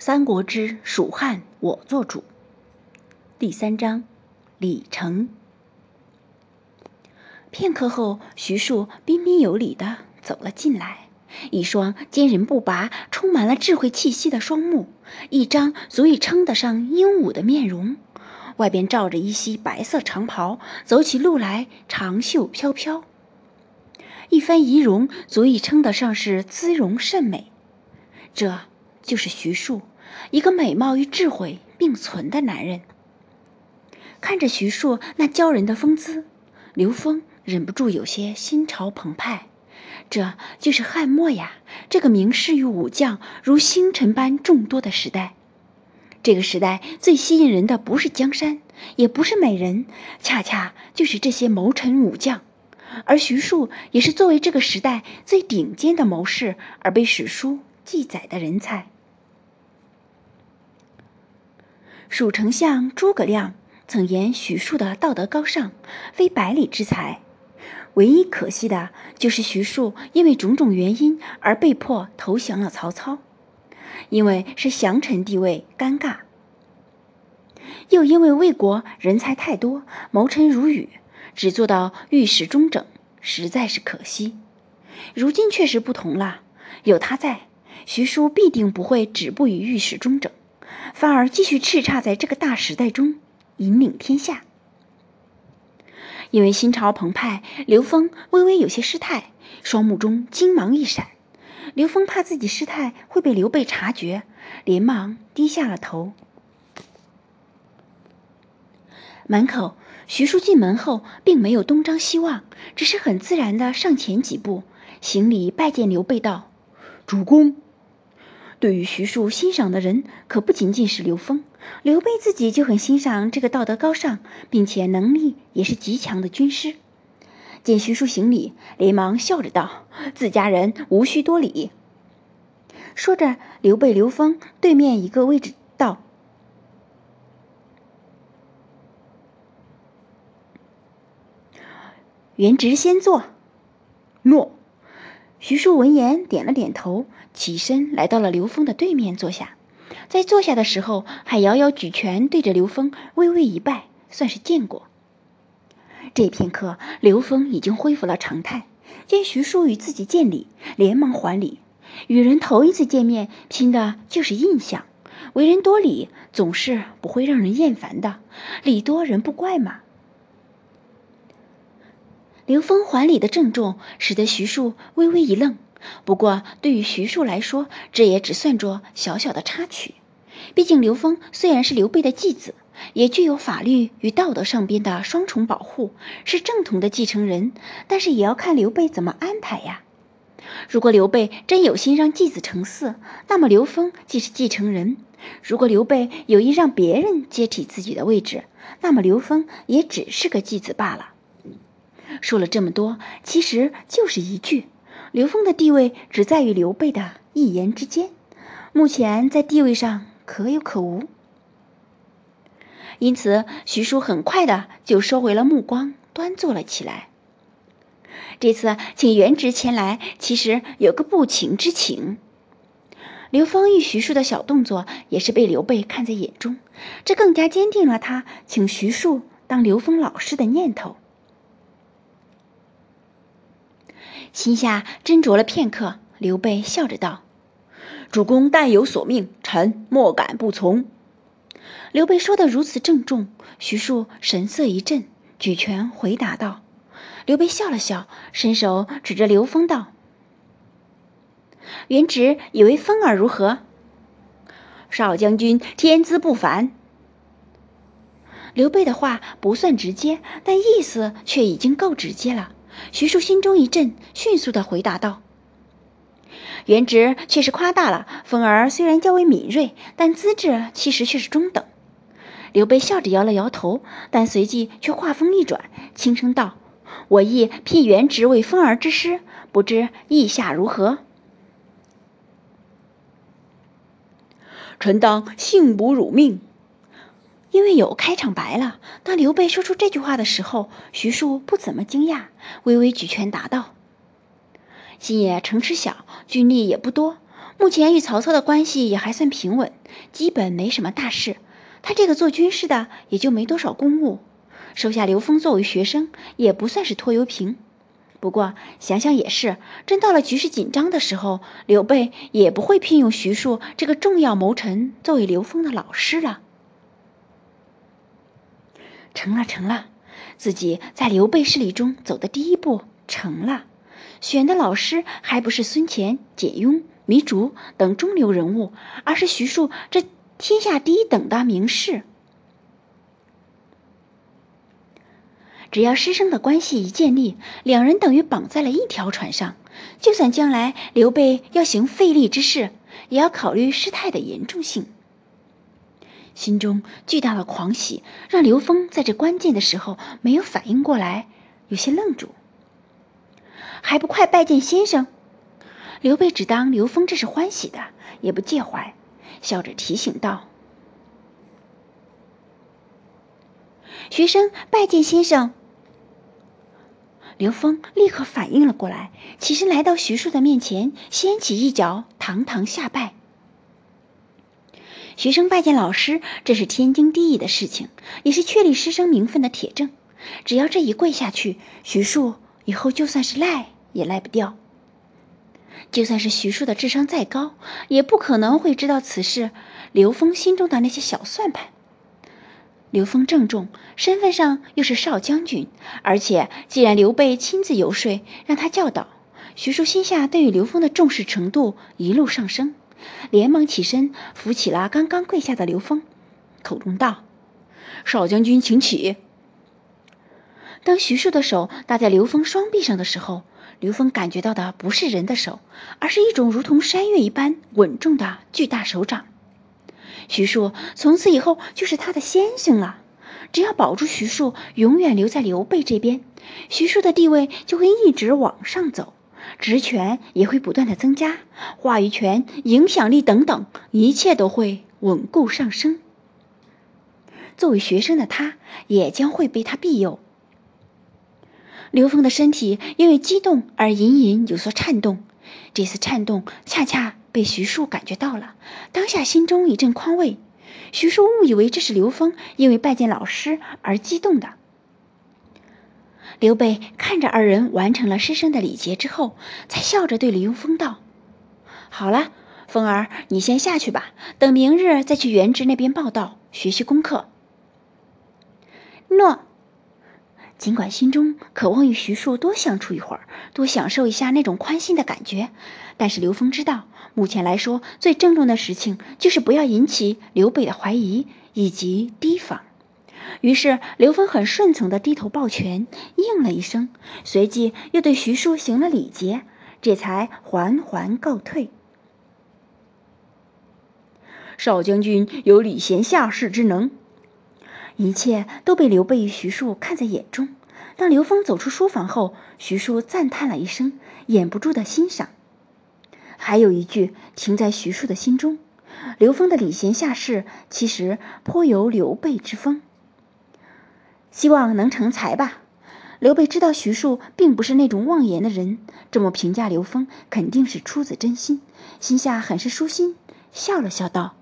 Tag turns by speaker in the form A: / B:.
A: 三国之蜀汉我做主。第三章，李成。片刻后，徐庶彬彬有礼地走了进来，一双坚韧不拔、充满了智慧气息的双目，一张足以称得上英武的面容，外边罩着一袭白色长袍，走起路来长袖飘飘。一番仪容，足以称得上是姿容甚美。这就是徐庶，一个美貌与智慧并存的男人。看着徐庶那骄人的风姿，刘峰忍不住有些心潮澎湃。这就是汉末呀，这个名士与武将如星辰般众多的时代。这个时代最吸引人的不是江山，也不是美人，恰恰就是这些谋臣武将。而徐庶也是作为这个时代最顶尖的谋士而被史书记载的人才。蜀丞相诸葛亮曾言徐庶的道德高尚，非百里之才。唯一可惜的就是徐庶因为种种原因而被迫投降了曹操，因为是降臣地位尴尬，又因为魏国人才太多，谋臣如雨。只做到御史中整，实在是可惜。如今确实不同了，有他在，徐庶必定不会止步于御史中整，反而继续叱咤在这个大时代中，引领天下。因为心潮澎湃，刘峰微微有些失态，双目中金芒一闪。刘峰怕自己失态会被刘备察觉，连忙低下了头。门口。徐庶进门后，并没有东张西望，只是很自然的上前几步，行礼拜见刘备，道：“主公。”对于徐庶欣赏的人，可不仅仅是刘封，刘备自己就很欣赏这个道德高尚，并且能力也是极强的军师。见徐庶行礼，连忙笑着道：“自家人无需多礼。”说着，刘备、刘封对面一个位置道。元直先坐。诺。徐庶闻言点了点头，起身来到了刘峰的对面坐下。在坐下的时候，还遥遥举拳对着刘峰微微一拜，算是见过。这片刻，刘峰已经恢复了常态，见徐庶与自己见礼，连忙还礼。与人头一次见面，拼的就是印象。为人多礼，总是不会让人厌烦的。礼多人不怪嘛。刘峰还礼的郑重，使得徐庶微微一愣。不过，对于徐庶来说，这也只算作小小的插曲。毕竟，刘峰虽然是刘备的继子，也具有法律与道德上边的双重保护，是正统的继承人。但是，也要看刘备怎么安排呀。如果刘备真有心让继子成嗣，那么刘峰既是继承人；如果刘备有意让别人接替自己的位置，那么刘峰也只是个继子罢了。说了这么多，其实就是一句：刘峰的地位只在于刘备的一言之间，目前在地位上可有可无。因此，徐庶很快的就收回了目光，端坐了起来。这次请元直前来，其实有个不情之请。刘峰与徐庶的小动作，也是被刘备看在眼中，这更加坚定了他请徐庶当刘峰老师的念头。心下斟酌了片刻，刘备笑着道：“主公但有所命，臣莫敢不从。”刘备说的如此郑重，徐庶神色一震，举拳回答道：“刘备笑了笑，伸手指着刘封道：‘元直以为风儿如何？’少将军天资不凡。”刘备的话不算直接，但意思却已经够直接了。徐庶心中一震，迅速的回答道：“元直却是夸大了，风儿虽然较为敏锐，但资质其实却是中等。”刘备笑着摇了摇头，但随即却话锋一转，轻声道：“我亦聘元直为风儿之师，不知意下如何？”
B: 臣当幸不辱命。
A: 因为有开场白了，当刘备说出这句话的时候，徐庶不怎么惊讶，微微举拳答道：“新野城池小，军力也不多，目前与曹操的关系也还算平稳，基本没什么大事。他这个做军师的也就没多少公务，收下刘封作为学生也不算是拖油瓶。不过想想也是，真到了局势紧张的时候，刘备也不会聘用徐庶这个重要谋臣作为刘封的老师了。成了，成了，自己在刘备势力中走的第一步成了，选的老师还不是孙乾、简雍、糜竺等中流人物，而是徐庶这天下第一等的名士。只要师生的关系一建立，两人等于绑在了一条船上。就算将来刘备要行费力之事，也要考虑事态的严重性。心中巨大的狂喜让刘峰在这关键的时候没有反应过来，有些愣住。还不快拜见先生！刘备只当刘峰这是欢喜的，也不介怀，笑着提醒道：“学生拜见先生。”刘峰立刻反应了过来，起身来到徐庶的面前，掀起一脚，堂堂下拜。学生拜见老师，这是天经地义的事情，也是确立师生名分的铁证。只要这一跪下去，徐庶以后就算是赖也赖不掉。就算是徐庶的智商再高，也不可能会知道此事。刘峰心中的那些小算盘。刘封郑重，身份上又是少将军，而且既然刘备亲自游说，让他教导，徐庶心下对于刘封的重视程度一路上升，连忙起身扶起了刚刚跪下的刘封，口中道：“少将军请起。”当徐庶的手搭在刘封双臂上的时候，刘封感觉到的不是人的手，而是一种如同山岳一般稳重的巨大手掌。徐庶从此以后就是他的先生了，只要保住徐庶，永远留在刘备这边，徐庶的地位就会一直往上走，职权也会不断的增加，话语权、影响力等等，一切都会稳固上升。作为学生的他，也将会被他庇佑。刘峰的身体因为激动而隐隐有所颤动，这次颤动恰恰。被徐庶感觉到了，当下心中一阵宽慰。徐庶误以为这是刘峰因为拜见老师而激动的。刘备看着二人完成了师生的礼节之后，才笑着对刘峰道：“好了，风儿，你先下去吧，等明日再去原职那边报道学习功课。”诺。尽管心中渴望与徐庶多相处一会儿，多享受一下那种宽心的感觉，但是刘峰知道，目前来说最郑重的事情就是不要引起刘备的怀疑以及提防。于是刘峰很顺从的低头抱拳，应了一声，随即又对徐庶行了礼节，这才缓缓告退。
B: 少将军有礼贤下士之能。
A: 一切都被刘备与徐庶看在眼中。当刘峰走出书房后，徐庶赞叹了一声，掩不住的欣赏。还有一句停在徐庶的心中：刘峰的礼贤下士，其实颇有刘备之风。希望能成才吧。刘备知道徐庶并不是那种妄言的人，这么评价刘封，肯定是出自真心，心下很是舒心，笑了笑道。